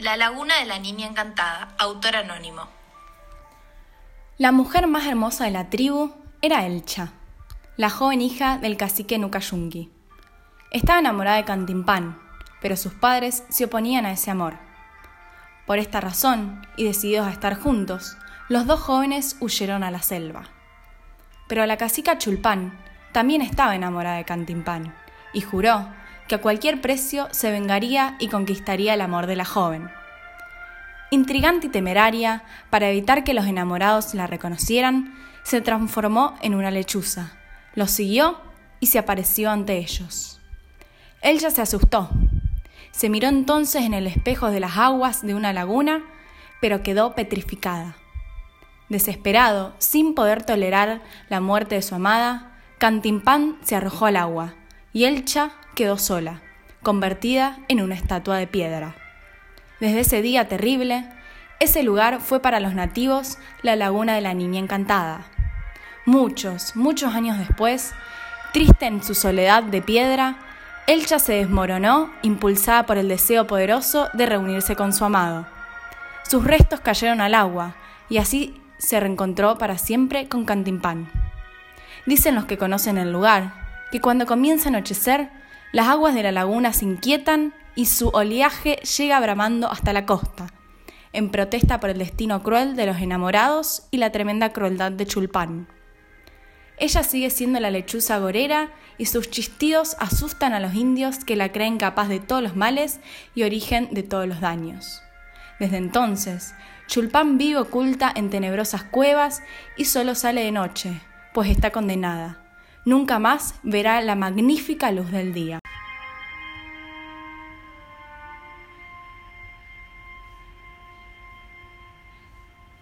La laguna de la niña encantada, autor anónimo. La mujer más hermosa de la tribu era Elcha, la joven hija del cacique Nukayungi. Estaba enamorada de Cantimpán, pero sus padres se oponían a ese amor. Por esta razón, y decididos a estar juntos, los dos jóvenes huyeron a la selva. Pero la cacica Chulpán también estaba enamorada de Cantimpán y juró que a cualquier precio se vengaría y conquistaría el amor de la joven. Intrigante y temeraria, para evitar que los enamorados la reconocieran, se transformó en una lechuza, los siguió y se apareció ante ellos. Él ya se asustó. Se miró entonces en el espejo de las aguas de una laguna, pero quedó petrificada. Desesperado, sin poder tolerar la muerte de su amada, Cantimpán se arrojó al agua y Elcha quedó sola, convertida en una estatua de piedra. Desde ese día terrible, ese lugar fue para los nativos la laguna de la Niña Encantada. Muchos, muchos años después, triste en su soledad de piedra, Elcha se desmoronó, impulsada por el deseo poderoso de reunirse con su amado. Sus restos cayeron al agua, y así se reencontró para siempre con Cantimpán. Dicen los que conocen el lugar que cuando comienza a anochecer, las aguas de la laguna se inquietan y su oleaje llega bramando hasta la costa, en protesta por el destino cruel de los enamorados y la tremenda crueldad de Chulpán. Ella sigue siendo la lechuza gorera y sus chistidos asustan a los indios que la creen capaz de todos los males y origen de todos los daños. Desde entonces, Chulpán vive oculta en tenebrosas cuevas y solo sale de noche, pues está condenada. Nunca más verá la magnífica luz del día.